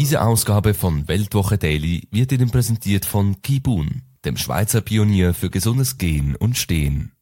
Diese Ausgabe von Weltwoche Daily wird Ihnen präsentiert von Kibun, dem Schweizer Pionier für gesundes Gehen und Stehen.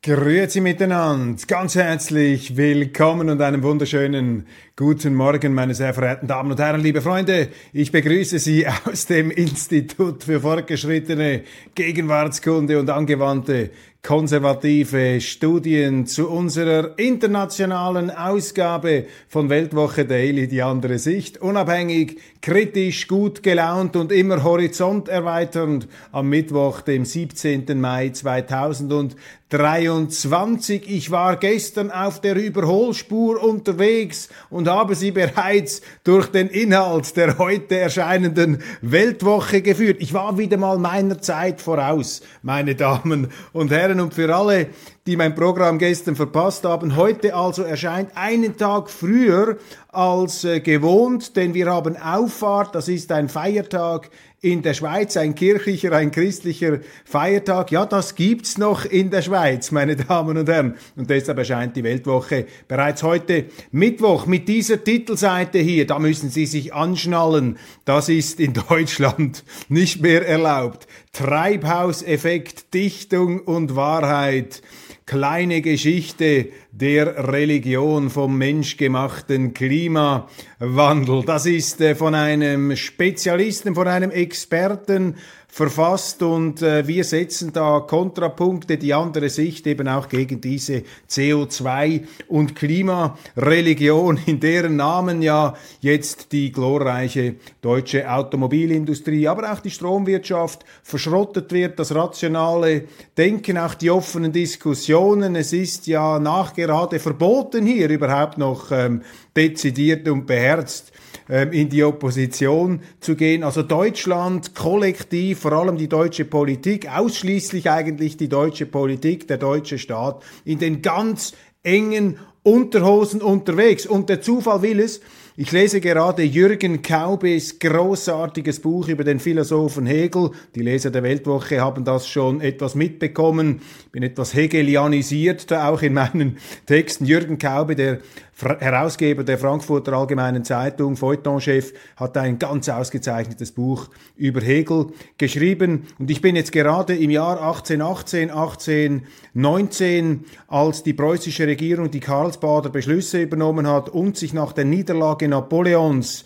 Grüezi miteinander, ganz herzlich willkommen und einen wunderschönen guten Morgen, meine sehr verehrten Damen und Herren, liebe Freunde. Ich begrüße Sie aus dem Institut für fortgeschrittene Gegenwartskunde und angewandte konservative Studien zu unserer internationalen Ausgabe von Weltwoche Daily, die andere Sicht. Unabhängig, kritisch, gut gelaunt und immer horizonterweiternd am Mittwoch, dem 17. Mai 2023. Ich war gestern auf der Überholspur unterwegs und habe Sie bereits durch den Inhalt der heute erscheinenden Weltwoche geführt. Ich war wieder mal meiner Zeit voraus, meine Damen und Herren. Und für alle, die mein Programm gestern verpasst haben, heute also erscheint einen Tag früher als äh, gewohnt, denn wir haben Auffahrt, das ist ein Feiertag in der Schweiz, ein kirchlicher, ein christlicher Feiertag. Ja, das gibt's noch in der Schweiz, meine Damen und Herren. Und deshalb erscheint die Weltwoche bereits heute Mittwoch mit dieser Titelseite hier. Da müssen Sie sich anschnallen. Das ist in Deutschland nicht mehr erlaubt. Treibhauseffekt, Dichtung und Wahrheit kleine Geschichte der Religion vom menschgemachten Klimawandel. Das ist äh, von einem Spezialisten, von einem Experten verfasst und äh, wir setzen da Kontrapunkte, die andere Sicht eben auch gegen diese CO2 und Klimareligion, in deren Namen ja jetzt die glorreiche deutsche Automobilindustrie, aber auch die Stromwirtschaft verschrottet wird, das rationale Denken, auch die offenen Diskussionen. Es ist ja nachgerade verboten hier überhaupt noch ähm, dezidiert und beherzt ähm, in die Opposition zu gehen. Also Deutschland kollektiv, vor allem die deutsche Politik, ausschließlich eigentlich die deutsche Politik, der deutsche Staat, in den ganz engen Unterhosen unterwegs. Und der Zufall will es, ich lese gerade Jürgen Kaubes großartiges Buch über den Philosophen Hegel. Die Leser der Weltwoche haben das schon etwas mitbekommen. Ich bin etwas hegelianisiert da auch in meinen Texten. Jürgen Kaube, der Herausgeber der Frankfurter Allgemeinen Zeitung, Feuilletonchef, hat ein ganz ausgezeichnetes Buch über Hegel geschrieben. Und ich bin jetzt gerade im Jahr 1818, 1819, als die preußische Regierung die Karlsbader Beschlüsse übernommen hat und sich nach der Niederlage Napoleons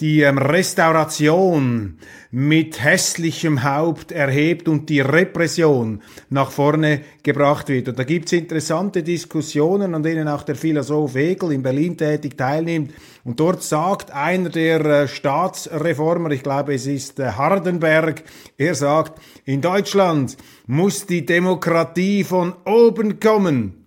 die ähm, Restauration mit hässlichem Haupt erhebt und die Repression nach vorne gebracht wird. Und da gibt's interessante Diskussionen, an denen auch der Philosoph Hegel in Berlin tätig teilnimmt. Und dort sagt einer der äh, Staatsreformer, ich glaube es ist äh, Hardenberg, er sagt, in Deutschland muss die Demokratie von oben kommen.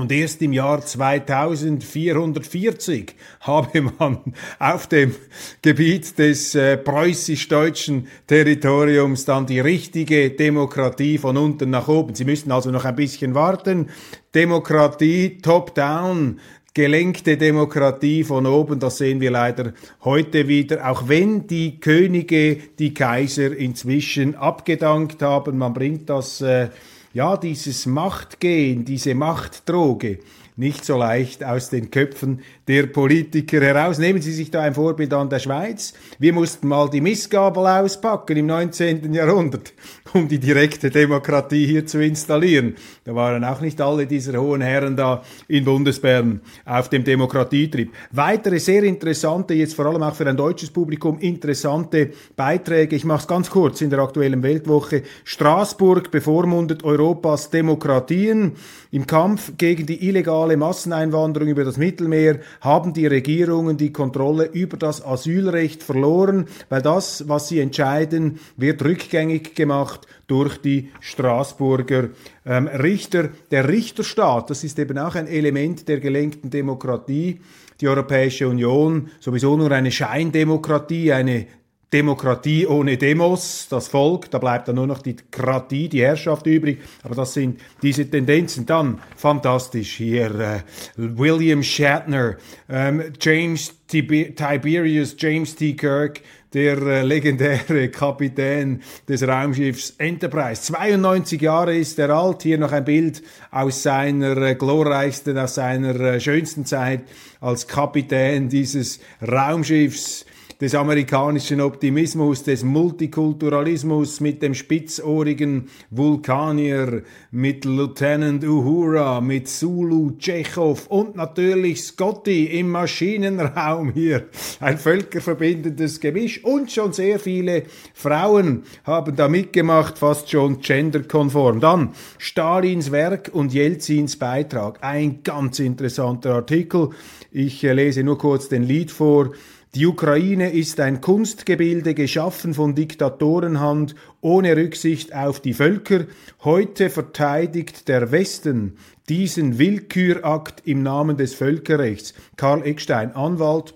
Und erst im Jahr 2440 habe man auf dem Gebiet des äh, preußisch-deutschen Territoriums dann die richtige Demokratie von unten nach oben. Sie müssten also noch ein bisschen warten. Demokratie top-down, gelenkte Demokratie von oben, das sehen wir leider heute wieder, auch wenn die Könige, die Kaiser inzwischen abgedankt haben. Man bringt das äh, ja, dieses Machtgehen, diese Machtdroge nicht so leicht aus den Köpfen der Politiker heraus. Nehmen Sie sich da ein Vorbild an der Schweiz. Wir mussten mal die Missgabel auspacken im 19. Jahrhundert, um die direkte Demokratie hier zu installieren. Da waren auch nicht alle dieser hohen Herren da in Bundesbern auf dem Demokratietrieb. Weitere sehr interessante, jetzt vor allem auch für ein deutsches Publikum, interessante Beiträge. Ich mache es ganz kurz in der aktuellen Weltwoche. Straßburg bevormundet Europas Demokratien im Kampf gegen die illegale illegale Masseneinwanderung über das Mittelmeer haben die Regierungen die Kontrolle über das Asylrecht verloren, weil das, was sie entscheiden, wird rückgängig gemacht durch die Straßburger ähm, Richter. Der Richterstaat, das ist eben auch ein Element der gelenkten Demokratie. Die Europäische Union sowieso nur eine Scheindemokratie, eine Demokratie ohne Demos, das Volk, da bleibt dann nur noch die Kratie, die Herrschaft übrig, aber das sind diese Tendenzen. Dann, fantastisch hier, äh, William Shatner, ähm, James Tib Tiberius, James T. Kirk, der äh, legendäre Kapitän des Raumschiffs Enterprise. 92 Jahre ist er alt, hier noch ein Bild aus seiner äh, glorreichsten, aus seiner äh, schönsten Zeit als Kapitän dieses Raumschiffs des amerikanischen Optimismus, des Multikulturalismus mit dem spitzohrigen Vulkanier, mit Lieutenant Uhura, mit Zulu, Tschechow und natürlich Scotty im Maschinenraum hier. Ein völkerverbindendes Gemisch und schon sehr viele Frauen haben da mitgemacht, fast schon genderkonform. Dann Stalins Werk und Jelzins Beitrag. Ein ganz interessanter Artikel. Ich äh, lese nur kurz den Lied vor. Die Ukraine ist ein Kunstgebilde geschaffen von Diktatorenhand ohne Rücksicht auf die Völker. Heute verteidigt der Westen diesen Willkürakt im Namen des Völkerrechts. Karl Eckstein, Anwalt,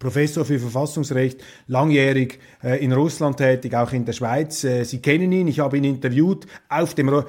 Professor für Verfassungsrecht, langjährig äh, in Russland tätig, auch in der Schweiz. Äh, Sie kennen ihn, ich habe ihn interviewt auf dem, äh,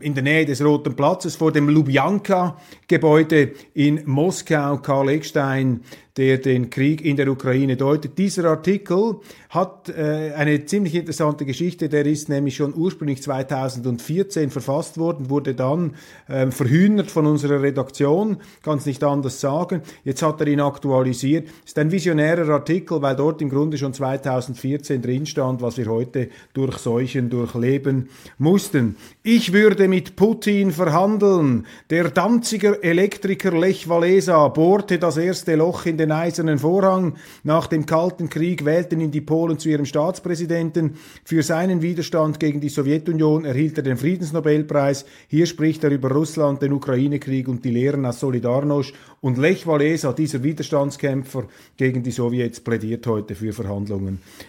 in der Nähe des Roten Platzes vor dem Lubjanka-Gebäude in Moskau. Karl Eckstein, der den Krieg in der Ukraine deutet. Dieser Artikel hat äh, eine ziemlich interessante Geschichte. Der ist nämlich schon ursprünglich 2014 verfasst worden, wurde dann äh, verhühnert von unserer Redaktion, kann es nicht anders sagen. Jetzt hat er ihn aktualisiert. Ist ein visionärer Artikel, weil dort im Grunde schon 2014 drin stand, was wir heute durchseuchen, durchleben mussten. Ich würde mit Putin verhandeln. Der Danziger Elektriker Lech Walesa bohrte das erste Loch in den Eisernen Vorhang. Nach dem Kalten Krieg wählten ihn die Polen zu ihrem Staatspräsidenten. Für seinen Widerstand gegen die Sowjetunion erhielt er den Friedensnobelpreis. Hier spricht er über Russland, den Ukraine-Krieg und die Lehren aus Solidarność. Und Lech Walesa, dieser Widerstandskämpfer gegen die Sowjets, plädiert heute für Verhandlungen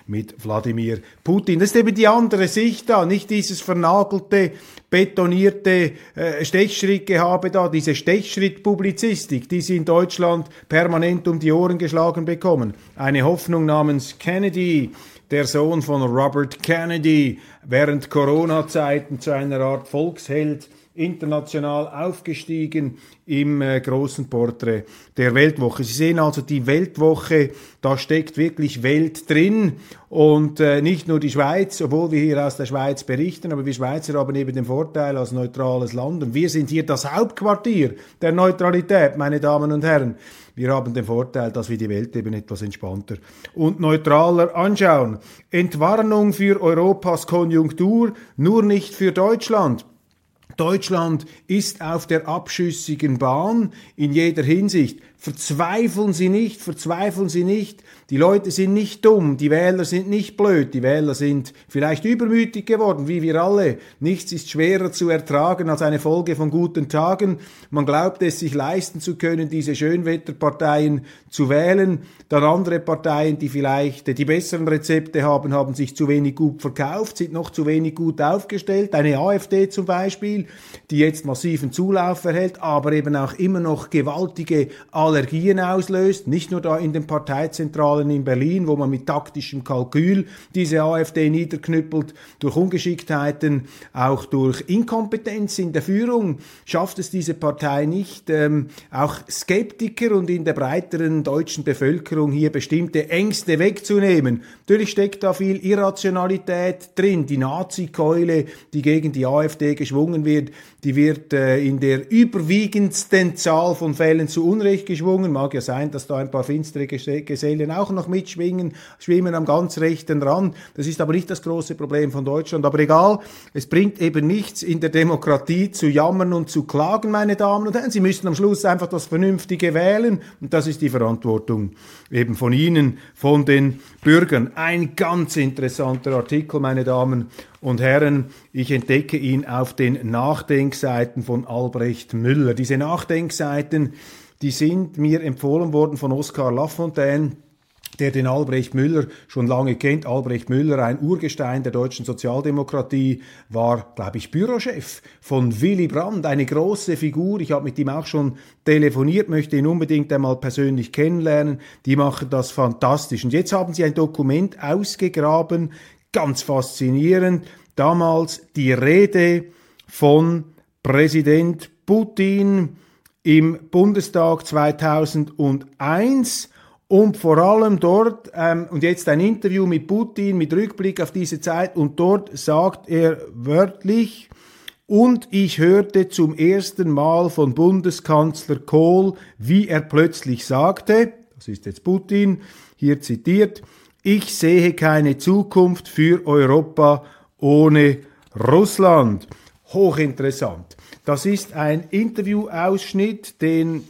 mit Wladimir Putin. Das ist eben die andere Sicht da, nicht dieses vernagelte betonierte äh, Stechschrittgehabe da, diese Stechschrittpublizistik, die sie in Deutschland permanent um die Ohren geschlagen bekommen. Eine Hoffnung namens Kennedy, der Sohn von Robert Kennedy, während Corona-Zeiten zu einer Art Volksheld international aufgestiegen im äh, großen Porträt der Weltwoche. Sie sehen also die Weltwoche, da steckt wirklich Welt drin und äh, nicht nur die Schweiz, obwohl wir hier aus der Schweiz berichten, aber wir Schweizer haben eben den Vorteil als neutrales Land und wir sind hier das Hauptquartier der Neutralität, meine Damen und Herren. Wir haben den Vorteil, dass wir die Welt eben etwas entspannter und neutraler anschauen. Entwarnung für Europas Konjunktur, nur nicht für Deutschland. Deutschland ist auf der abschüssigen Bahn in jeder Hinsicht. Verzweifeln Sie nicht, verzweifeln Sie nicht. Die Leute sind nicht dumm, die Wähler sind nicht blöd, die Wähler sind vielleicht übermütig geworden, wie wir alle. Nichts ist schwerer zu ertragen als eine Folge von guten Tagen. Man glaubt es sich leisten zu können, diese Schönwetterparteien zu wählen. Dann andere Parteien, die vielleicht die besseren Rezepte haben, haben sich zu wenig gut verkauft, sind noch zu wenig gut aufgestellt. Eine AfD zum Beispiel, die jetzt massiven Zulauf erhält, aber eben auch immer noch gewaltige Allergien auslöst, nicht nur da in den Parteizentralen in Berlin, wo man mit taktischem Kalkül diese AfD niederknüppelt, durch Ungeschicktheiten, auch durch Inkompetenz in der Führung schafft es diese Partei nicht, ähm, auch Skeptiker und in der breiteren deutschen Bevölkerung hier bestimmte Ängste wegzunehmen. Natürlich steckt da viel Irrationalität drin. Die Nazi-Keule, die gegen die AfD geschwungen wird, die wird äh, in der überwiegendsten Zahl von Fällen zu Unrecht geschwungen aufgeschwungen. Mag ja sein, dass da ein paar finstere Gesellen auch noch mitschwingen, schwimmen am ganz rechten Rand. Das ist aber nicht das große Problem von Deutschland. Aber egal, es bringt eben nichts in der Demokratie zu jammern und zu klagen, meine Damen und Herren. Sie müssen am Schluss einfach das Vernünftige wählen. Und das ist die Verantwortung eben von Ihnen, von den Bürgern. Ein ganz interessanter Artikel, meine Damen und Herren. Ich entdecke ihn auf den Nachdenkseiten von Albrecht Müller. Diese Nachdenkseiten, die sind mir empfohlen worden von Oskar Lafontaine der den Albrecht Müller schon lange kennt. Albrecht Müller, ein Urgestein der deutschen Sozialdemokratie, war, glaube ich, Bürochef von Willy Brandt, eine große Figur. Ich habe mit ihm auch schon telefoniert, möchte ihn unbedingt einmal persönlich kennenlernen. Die machen das fantastisch. Und jetzt haben sie ein Dokument ausgegraben, ganz faszinierend. Damals die Rede von Präsident Putin im Bundestag 2001 und vor allem dort, ähm, und jetzt ein Interview mit Putin mit Rückblick auf diese Zeit, und dort sagt er wörtlich, und ich hörte zum ersten Mal von Bundeskanzler Kohl, wie er plötzlich sagte, das ist jetzt Putin, hier zitiert, ich sehe keine Zukunft für Europa ohne Russland. Hochinteressant. Das ist ein Interviewausschnitt, den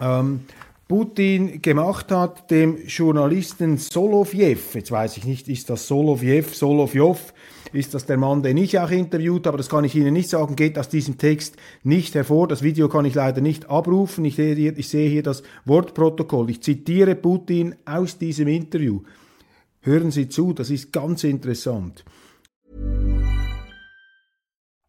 ähm, Putin gemacht hat, dem Journalisten Solovjew. Jetzt weiß ich nicht, ist das Solovjew, Solovjov, ist das der Mann, den ich auch interviewt, aber das kann ich Ihnen nicht sagen, geht aus diesem Text nicht hervor. Das Video kann ich leider nicht abrufen. Ich sehe hier, ich sehe hier das Wortprotokoll. Ich zitiere Putin aus diesem Interview. Hören Sie zu, das ist ganz interessant.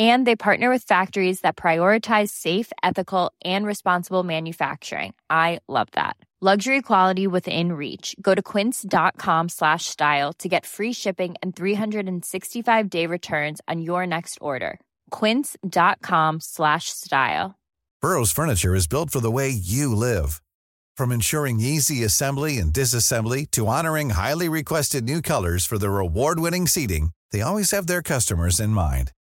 And they partner with factories that prioritize safe, ethical, and responsible manufacturing. I love that. Luxury quality within reach. Go to quince.com slash style to get free shipping and 365 day returns on your next order. Quince.com slash style. Burrow's furniture is built for the way you live. From ensuring easy assembly and disassembly to honoring highly requested new colors for their award winning seating, they always have their customers in mind.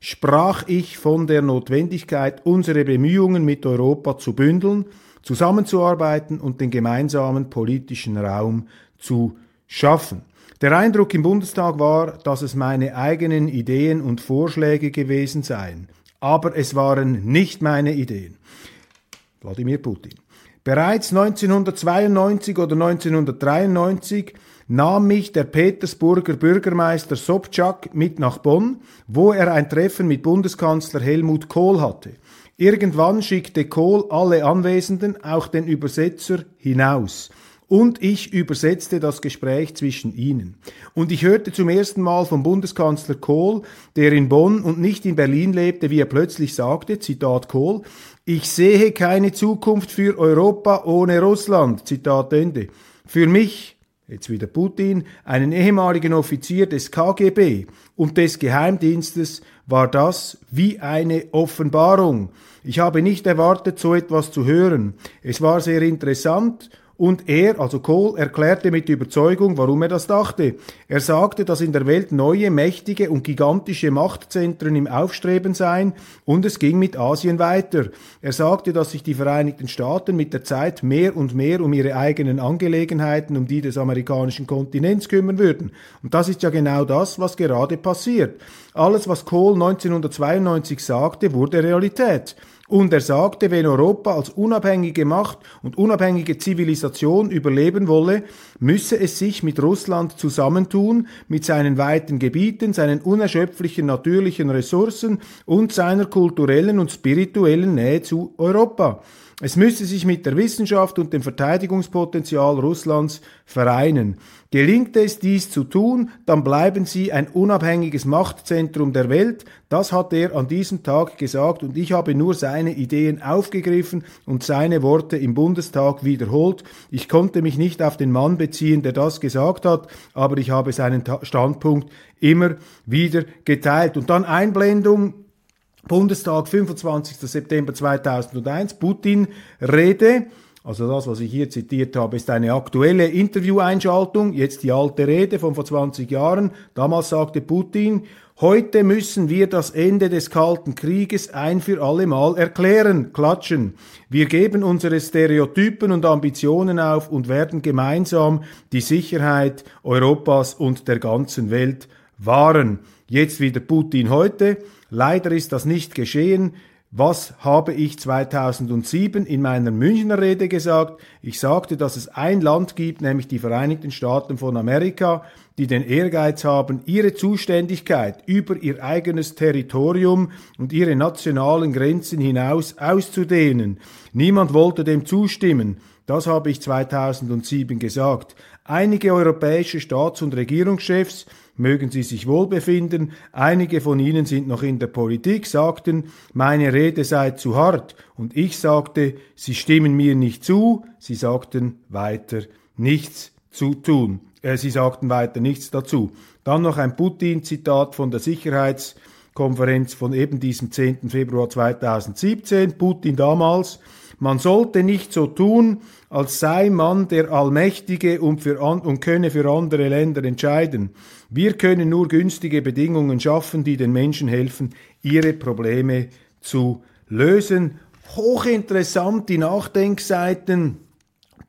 sprach ich von der Notwendigkeit, unsere Bemühungen mit Europa zu bündeln, zusammenzuarbeiten und den gemeinsamen politischen Raum zu schaffen. Der Eindruck im Bundestag war, dass es meine eigenen Ideen und Vorschläge gewesen seien. Aber es waren nicht meine Ideen. Wladimir Putin. Bereits 1992 oder 1993 nahm mich der Petersburger Bürgermeister Sobchak mit nach Bonn, wo er ein Treffen mit Bundeskanzler Helmut Kohl hatte. Irgendwann schickte Kohl alle Anwesenden, auch den Übersetzer, hinaus und ich übersetzte das Gespräch zwischen ihnen. Und ich hörte zum ersten Mal vom Bundeskanzler Kohl, der in Bonn und nicht in Berlin lebte, wie er plötzlich sagte, Zitat Kohl, ich sehe keine Zukunft für Europa ohne Russland, Zitat Ende. Für mich, jetzt wieder Putin, einen ehemaligen Offizier des KGB und des Geheimdienstes, war das wie eine Offenbarung. Ich habe nicht erwartet, so etwas zu hören. Es war sehr interessant und er, also Kohl, erklärte mit Überzeugung, warum er das dachte. Er sagte, dass in der Welt neue, mächtige und gigantische Machtzentren im Aufstreben seien und es ging mit Asien weiter. Er sagte, dass sich die Vereinigten Staaten mit der Zeit mehr und mehr um ihre eigenen Angelegenheiten, um die des amerikanischen Kontinents kümmern würden. Und das ist ja genau das, was gerade passiert. Alles, was Kohl 1992 sagte, wurde Realität. Und er sagte, wenn Europa als unabhängige Macht und unabhängige Zivilisation überleben wolle, müsse es sich mit Russland zusammentun, mit seinen weiten Gebieten, seinen unerschöpflichen natürlichen Ressourcen und seiner kulturellen und spirituellen Nähe zu Europa. Es müsse sich mit der Wissenschaft und dem Verteidigungspotenzial Russlands vereinen. Gelingt es, dies zu tun, dann bleiben sie ein unabhängiges Machtzentrum der Welt. Das hat er an diesem Tag gesagt und ich habe nur seine Ideen aufgegriffen und seine Worte im Bundestag wiederholt. Ich konnte mich nicht auf den Mann beziehen, der das gesagt hat, aber ich habe seinen Standpunkt immer wieder geteilt. Und dann Einblendung Bundestag, 25. September 2001, Putin-Rede. Also das, was ich hier zitiert habe, ist eine aktuelle Intervieweinschaltung, jetzt die alte Rede von vor 20 Jahren. Damals sagte Putin, heute müssen wir das Ende des Kalten Krieges ein für alle Mal erklären, klatschen. Wir geben unsere Stereotypen und Ambitionen auf und werden gemeinsam die Sicherheit Europas und der ganzen Welt wahren. Jetzt wieder Putin heute. Leider ist das nicht geschehen. Was habe ich 2007 in meiner Münchner Rede gesagt? Ich sagte, dass es ein Land gibt, nämlich die Vereinigten Staaten von Amerika, die den Ehrgeiz haben, ihre Zuständigkeit über ihr eigenes Territorium und ihre nationalen Grenzen hinaus auszudehnen. Niemand wollte dem zustimmen. Das habe ich 2007 gesagt. Einige europäische Staats- und Regierungschefs mögen sie sich wohl befinden, einige von ihnen sind noch in der Politik, sagten, meine Rede sei zu hart, und ich sagte, sie stimmen mir nicht zu, sie sagten weiter nichts zu tun. Äh, sie sagten weiter nichts dazu. Dann noch ein Putin-Zitat von der Sicherheitskonferenz von eben diesem 10. Februar 2017. Putin damals, man sollte nicht so tun, als sei man der Allmächtige und, für an, und könne für andere Länder entscheiden. Wir können nur günstige Bedingungen schaffen, die den Menschen helfen, ihre Probleme zu lösen. Hochinteressant die Nachdenkseiten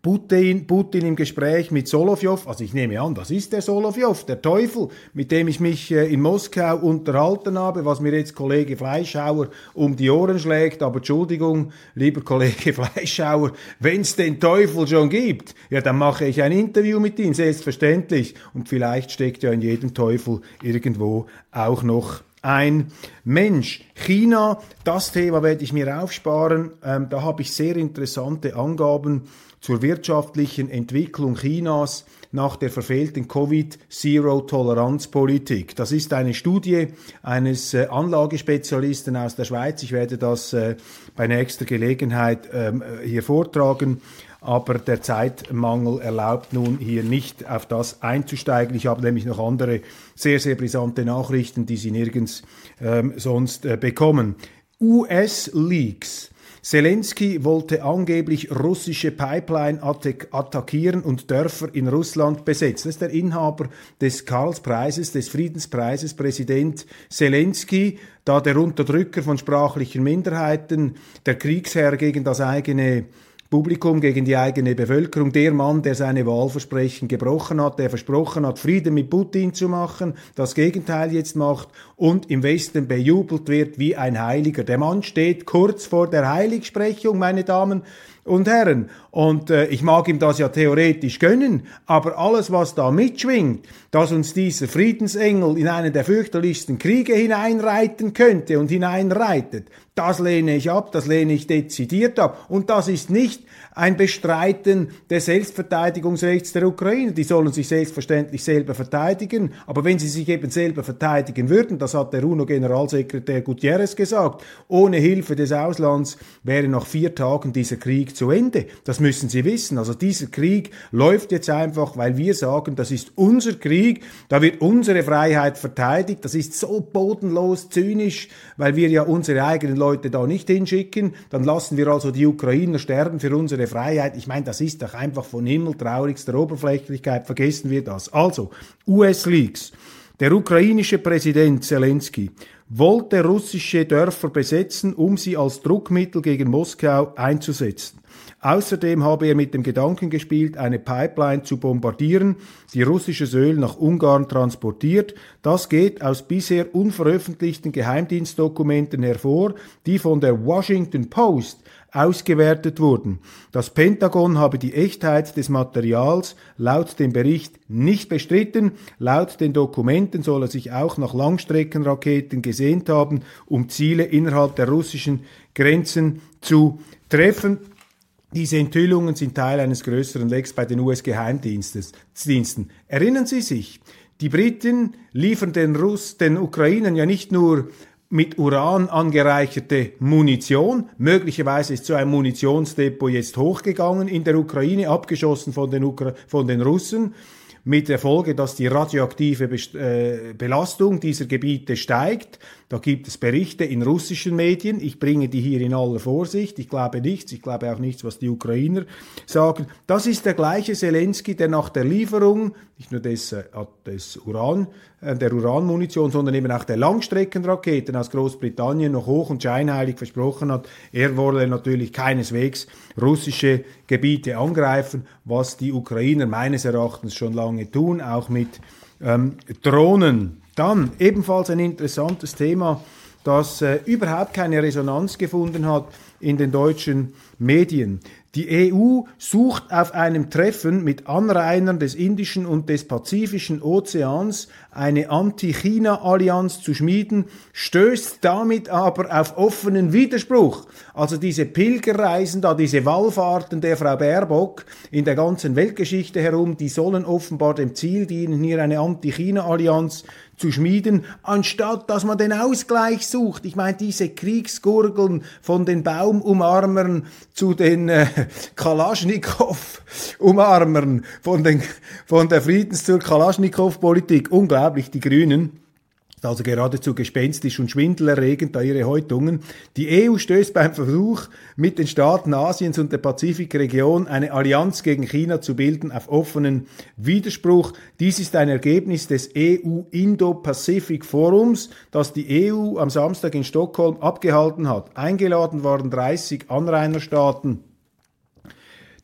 Putin, Putin im Gespräch mit Solovjov, also ich nehme an, das ist der Solovjov, der Teufel, mit dem ich mich äh, in Moskau unterhalten habe, was mir jetzt Kollege Fleischhauer um die Ohren schlägt, aber Entschuldigung, lieber Kollege Fleischhauer, wenn es den Teufel schon gibt, ja, dann mache ich ein Interview mit ihm, selbstverständlich, und vielleicht steckt ja in jedem Teufel irgendwo auch noch ein Mensch. China, das Thema werde ich mir aufsparen. Ähm, da habe ich sehr interessante Angaben zur wirtschaftlichen Entwicklung Chinas nach der verfehlten Covid-Zero-Toleranz-Politik. Das ist eine Studie eines äh, Anlagespezialisten aus der Schweiz. Ich werde das äh, bei nächster Gelegenheit ähm, äh, hier vortragen aber der Zeitmangel erlaubt nun hier nicht auf das einzusteigen. Ich habe nämlich noch andere sehr, sehr brisante Nachrichten, die Sie nirgends ähm, sonst bekommen. US-Leaks Zelensky wollte angeblich russische Pipeline attackieren und Dörfer in Russland besetzen. Das ist der Inhaber des Karlspreises, des Friedenspreises, Präsident Zelensky, da der Unterdrücker von sprachlichen Minderheiten, der Kriegsherr gegen das eigene Publikum, gegen die eigene Bevölkerung. Der Mann, der seine Wahlversprechen gebrochen hat, der versprochen hat, Frieden mit Putin zu machen, das Gegenteil jetzt macht und im Westen bejubelt wird wie ein Heiliger. Der Mann steht kurz vor der Heiligsprechung, meine Damen und Herren. Und äh, ich mag ihm das ja theoretisch gönnen, aber alles, was da mitschwingt, dass uns dieser Friedensengel in einen der fürchterlichsten Kriege hineinreiten könnte und hineinreitet, das lehne ich ab, das lehne ich dezidiert ab. Und das ist nicht ein Bestreiten des Selbstverteidigungsrechts der Ukraine. Die sollen sich selbstverständlich selber verteidigen. Aber wenn sie sich eben selber verteidigen würden, das hat der UNO-Generalsekretär Gutierrez gesagt, ohne Hilfe des Auslands wäre nach vier Tagen dieser Krieg zu Ende. Das müssen Sie wissen. Also dieser Krieg läuft jetzt einfach, weil wir sagen, das ist unser Krieg, da wird unsere Freiheit verteidigt. Das ist so bodenlos zynisch, weil wir ja unsere eigenen Leute da nicht hinschicken. Dann lassen wir also die Ukrainer sterben für unsere Freiheit. Ich meine, das ist doch einfach von himmeltraurigster Oberflächlichkeit. Vergessen wir das. Also, US-Leaks. Der ukrainische Präsident Zelensky wollte russische Dörfer besetzen, um sie als Druckmittel gegen Moskau einzusetzen. Außerdem habe er mit dem Gedanken gespielt, eine Pipeline zu bombardieren, die russisches Öl nach Ungarn transportiert. Das geht aus bisher unveröffentlichten Geheimdienstdokumenten hervor, die von der Washington Post ausgewertet wurden. Das Pentagon habe die Echtheit des Materials laut dem Bericht nicht bestritten. Laut den Dokumenten soll er sich auch nach Langstreckenraketen gesehnt haben, um Ziele innerhalb der russischen Grenzen zu treffen. Diese Enthüllungen sind Teil eines größeren Lecks bei den US-Geheimdiensten. Erinnern Sie sich, die Briten liefern den Russ, den Ukrainern ja nicht nur mit Uran angereicherte Munition. Möglicherweise ist so ein Munitionsdepot jetzt hochgegangen in der Ukraine, abgeschossen von den, Ukra von den Russen mit der Folge, dass die radioaktive äh, Belastung dieser Gebiete steigt. Da gibt es Berichte in russischen Medien. Ich bringe die hier in aller Vorsicht. Ich glaube nichts. Ich glaube auch nichts, was die Ukrainer sagen. Das ist der gleiche Zelensky, der nach der Lieferung nicht nur des, äh, des Uran, äh, der Uranmunition, sondern eben auch der Langstreckenraketen aus Großbritannien noch hoch und scheinheilig versprochen hat, er wolle natürlich keineswegs russische Gebiete angreifen, was die Ukrainer meines Erachtens schon lange tun, auch mit ähm, Drohnen. Dann ebenfalls ein interessantes Thema, das äh, überhaupt keine Resonanz gefunden hat in den deutschen Medien. Die EU sucht auf einem Treffen mit Anrainern des Indischen und des Pazifischen Ozeans eine Anti-China-Allianz zu schmieden, stößt damit aber auf offenen Widerspruch. Also diese Pilgerreisen da, diese Wallfahrten der Frau Baerbock in der ganzen Weltgeschichte herum, die sollen offenbar dem Ziel dienen, hier eine Anti-China-Allianz zu schmieden, anstatt dass man den Ausgleich sucht. Ich meine, diese Kriegsgurgeln von den Baumumarmern zu den äh, Kalaschnikow-Umarmern, von, den, von der Friedens- zur Kalaschnikow-Politik, unglaublich, die Grünen also geradezu gespenstisch und schwindelerregend, da ihre Häutungen. Die EU stößt beim Versuch, mit den Staaten Asiens und der Pazifikregion eine Allianz gegen China zu bilden, auf offenen Widerspruch. Dies ist ein Ergebnis des EU-Indo-Pacific Forums, das die EU am Samstag in Stockholm abgehalten hat. Eingeladen waren 30 Anrainerstaaten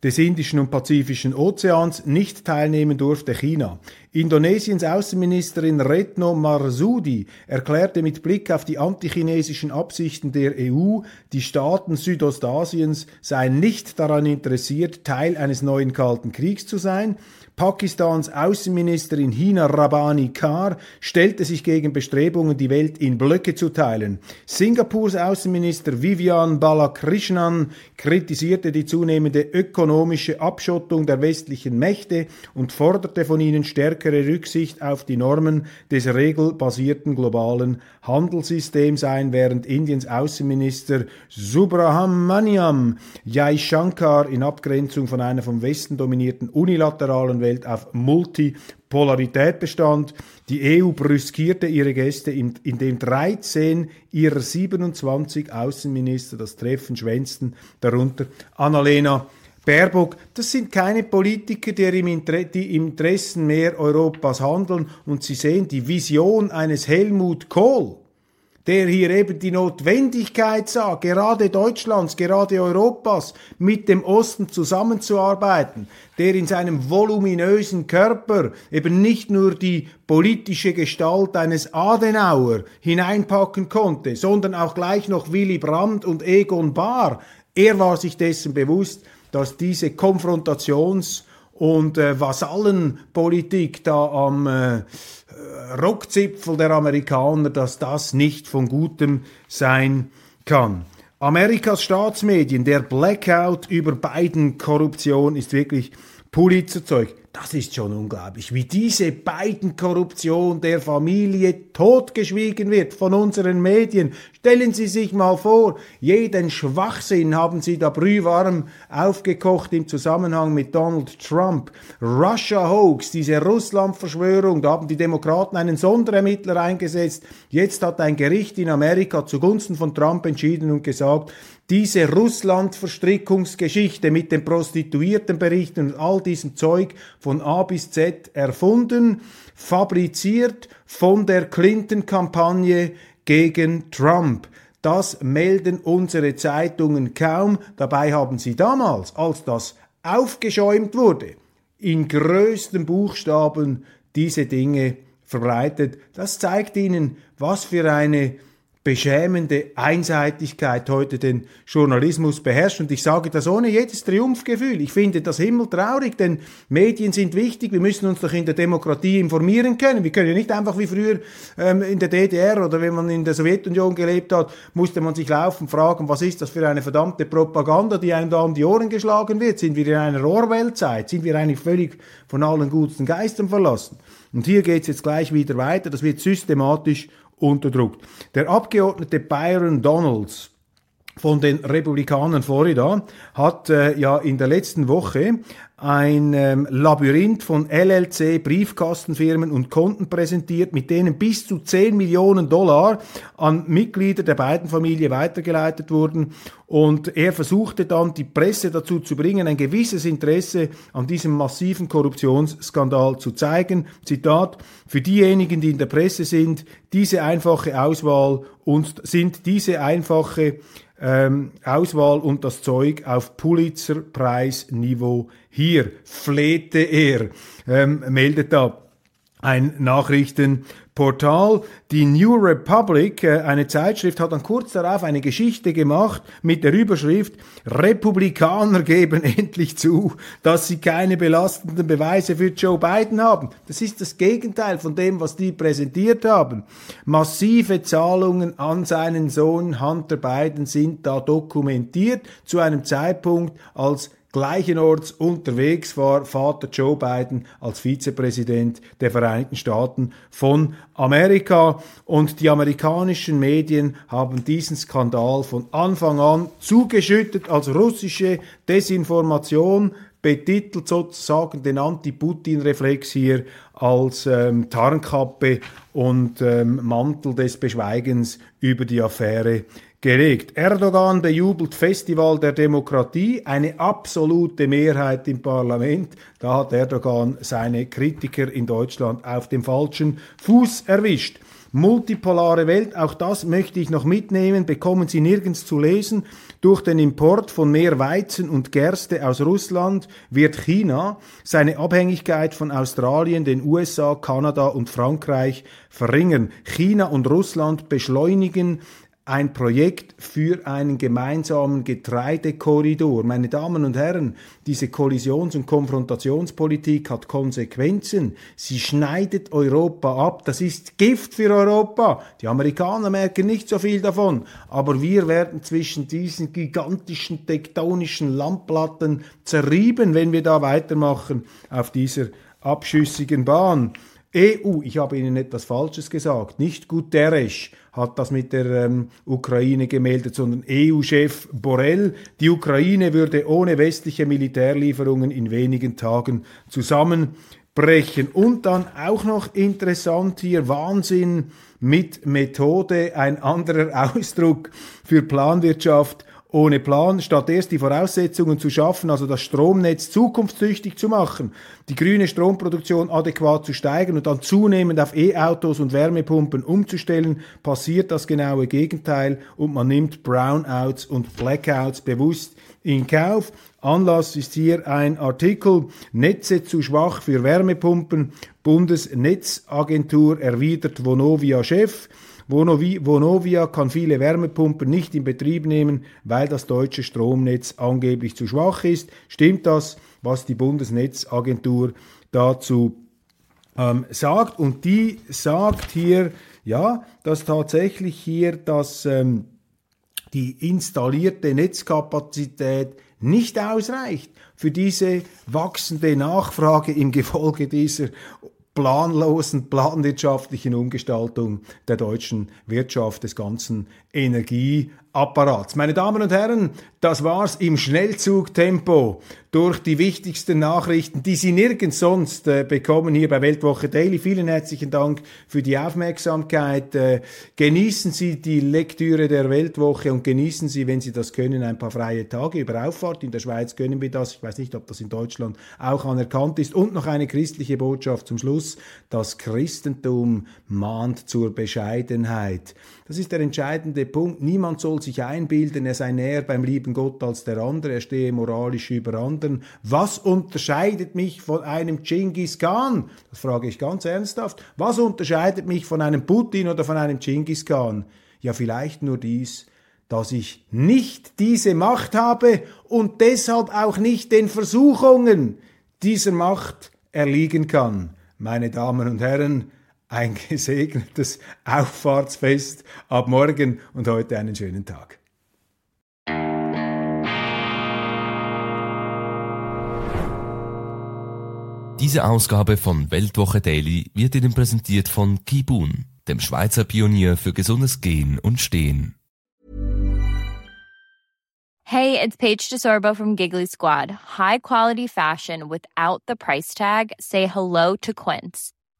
des Indischen und Pazifischen Ozeans nicht teilnehmen durfte China. Indonesiens Außenministerin Retno Marsudi erklärte mit Blick auf die antichinesischen Absichten der EU, die Staaten Südostasiens seien nicht daran interessiert, Teil eines neuen Kalten Kriegs zu sein. Pakistans Außenministerin Hina Rabbani Kar stellte sich gegen Bestrebungen, die Welt in Blöcke zu teilen. Singapurs Außenminister Vivian Balakrishnan kritisierte die zunehmende ökonomische Abschottung der westlichen Mächte und forderte von ihnen stärkere Rücksicht auf die Normen des regelbasierten globalen Handelssystems ein, während Indiens Außenminister Subrahmanyam Jaishankar in Abgrenzung von einer vom Westen dominierten unilateralen Welt auf Multipolarität bestand. Die EU brüskierte ihre Gäste, indem 13 ihrer 27 Außenminister das Treffen schwänzten, darunter Annalena Baerbock, das sind keine Politiker, die im, Inter Interessen mehr Europas handeln und sie sehen die Vision eines Helmut Kohl der hier eben die Notwendigkeit sah, gerade Deutschlands, gerade Europas mit dem Osten zusammenzuarbeiten, der in seinem voluminösen Körper eben nicht nur die politische Gestalt eines Adenauer hineinpacken konnte, sondern auch gleich noch Willy Brandt und Egon Bahr. Er war sich dessen bewusst, dass diese Konfrontations- und äh, Vasallenpolitik da am äh, Rockzipfel der Amerikaner, dass das nicht von Gutem sein kann. Amerikas Staatsmedien, der Blackout über Biden-Korruption ist wirklich Pulitzerzeug. Das ist schon unglaublich, wie diese beiden Korruption der Familie totgeschwiegen wird von unseren Medien. Stellen Sie sich mal vor, jeden Schwachsinn haben Sie da brühwarm aufgekocht im Zusammenhang mit Donald Trump. Russia Hoax, diese Russland-Verschwörung, da haben die Demokraten einen Sonderermittler eingesetzt. Jetzt hat ein Gericht in Amerika zugunsten von Trump entschieden und gesagt, diese Russland-Verstrickungsgeschichte mit den Prostituiertenberichten und all diesem Zeug von A bis Z erfunden, fabriziert von der Clinton-Kampagne gegen Trump. Das melden unsere Zeitungen kaum. Dabei haben sie damals, als das aufgeschäumt wurde, in größten Buchstaben diese Dinge verbreitet. Das zeigt Ihnen, was für eine beschämende Einseitigkeit heute den Journalismus beherrscht. Und ich sage das ohne jedes Triumphgefühl. Ich finde das himmeltraurig, denn Medien sind wichtig. Wir müssen uns doch in der Demokratie informieren können. Wir können ja nicht einfach wie früher ähm, in der DDR oder wenn man in der Sowjetunion gelebt hat, musste man sich laufen fragen, was ist das für eine verdammte Propaganda, die einem da um die Ohren geschlagen wird? Sind wir in einer Orwell-Zeit? Sind wir eigentlich völlig von allen guten Geistern verlassen? Und hier geht es jetzt gleich wieder weiter. Das wird systematisch unterdrückt. Der Abgeordnete Byron Donalds von den Republikanern Florida hat äh, ja in der letzten Woche ein ähm, Labyrinth von LLC, Briefkastenfirmen und Konten präsentiert, mit denen bis zu 10 Millionen Dollar an Mitglieder der beiden Familie weitergeleitet wurden. Und er versuchte dann, die Presse dazu zu bringen, ein gewisses Interesse an diesem massiven Korruptionsskandal zu zeigen. Zitat, für diejenigen, die in der Presse sind, diese einfache Auswahl und sind diese einfache ähm, Auswahl und das Zeug auf Pulitzer-Preisniveau hier, flehte er, ähm, meldet da ein Nachrichtenportal. Die New Republic, äh, eine Zeitschrift, hat dann kurz darauf eine Geschichte gemacht mit der Überschrift Republikaner geben endlich zu, dass sie keine belastenden Beweise für Joe Biden haben. Das ist das Gegenteil von dem, was die präsentiert haben. Massive Zahlungen an seinen Sohn Hunter Biden sind da dokumentiert zu einem Zeitpunkt, als gleichenorts unterwegs war Vater Joe Biden als Vizepräsident der Vereinigten Staaten von Amerika. Und die amerikanischen Medien haben diesen Skandal von Anfang an zugeschüttet als russische Desinformation, betitelt sozusagen den Anti-Putin-Reflex hier als ähm, Tarnkappe und ähm, Mantel des Beschweigens über die Affäre gelegt. Erdogan bejubelt Festival der Demokratie, eine absolute Mehrheit im Parlament. Da hat Erdogan seine Kritiker in Deutschland auf dem falschen Fuß erwischt. Multipolare Welt, auch das möchte ich noch mitnehmen, bekommen Sie nirgends zu lesen. Durch den Import von mehr Weizen und Gerste aus Russland wird China seine Abhängigkeit von Australien, den USA, Kanada und Frankreich verringern. China und Russland beschleunigen ein Projekt für einen gemeinsamen Getreidekorridor. Meine Damen und Herren, diese Kollisions- und Konfrontationspolitik hat Konsequenzen. Sie schneidet Europa ab. Das ist Gift für Europa. Die Amerikaner merken nicht so viel davon, aber wir werden zwischen diesen gigantischen tektonischen Landplatten zerrieben, wenn wir da weitermachen auf dieser abschüssigen Bahn. EU, ich habe Ihnen etwas Falsches gesagt, nicht Guterres hat das mit der ähm, Ukraine gemeldet, sondern EU-Chef Borrell. Die Ukraine würde ohne westliche Militärlieferungen in wenigen Tagen zusammenbrechen. Und dann auch noch interessant hier, Wahnsinn mit Methode, ein anderer Ausdruck für Planwirtschaft ohne Plan, statt erst die Voraussetzungen zu schaffen, also das Stromnetz zukunftstüchtig zu machen, die grüne Stromproduktion adäquat zu steigern und dann zunehmend auf E-Autos und Wärmepumpen umzustellen, passiert das genaue Gegenteil und man nimmt Brownouts und Blackouts bewusst in Kauf. Anlass ist hier ein Artikel Netze zu schwach für Wärmepumpen. Bundesnetzagentur erwidert Vonovia-Chef. Vonovia kann viele Wärmepumpen nicht in Betrieb nehmen, weil das deutsche Stromnetz angeblich zu schwach ist. Stimmt das, was die Bundesnetzagentur dazu ähm, sagt? Und die sagt hier, ja, dass tatsächlich hier das, ähm, die installierte Netzkapazität nicht ausreicht für diese wachsende Nachfrage im Gefolge dieser planlosen, planwirtschaftlichen Umgestaltung der deutschen Wirtschaft, des ganzen Energieapparats. Meine Damen und Herren, das war's im Schnellzugtempo durch die wichtigsten Nachrichten, die Sie nirgends sonst äh, bekommen hier bei Weltwoche Daily. Vielen herzlichen Dank für die Aufmerksamkeit. Äh, genießen Sie die Lektüre der Weltwoche und genießen Sie, wenn Sie das können, ein paar freie Tage über Auffahrt. In der Schweiz können wir das. Ich weiß nicht, ob das in Deutschland auch anerkannt ist. Und noch eine christliche Botschaft zum Schluss. Das Christentum mahnt zur Bescheidenheit. Das ist der entscheidende Punkt. Niemand soll sich einbilden, er sei näher beim lieben Gott als der andere, er stehe moralisch über anderen. Was unterscheidet mich von einem Genghis Khan? Das frage ich ganz ernsthaft. Was unterscheidet mich von einem Putin oder von einem Genghis Khan? Ja, vielleicht nur dies, dass ich nicht diese Macht habe und deshalb auch nicht den Versuchungen dieser Macht erliegen kann. Meine Damen und Herren, ein gesegnetes Auffahrtsfest ab morgen und heute einen schönen Tag. Diese Ausgabe von Weltwoche Daily wird Ihnen präsentiert von Kibun, dem Schweizer Pionier für gesundes Gehen und Stehen. Hey, it's Paige DeSorbo from Giggly Squad. High quality fashion without the price tag. Say hello to Quince.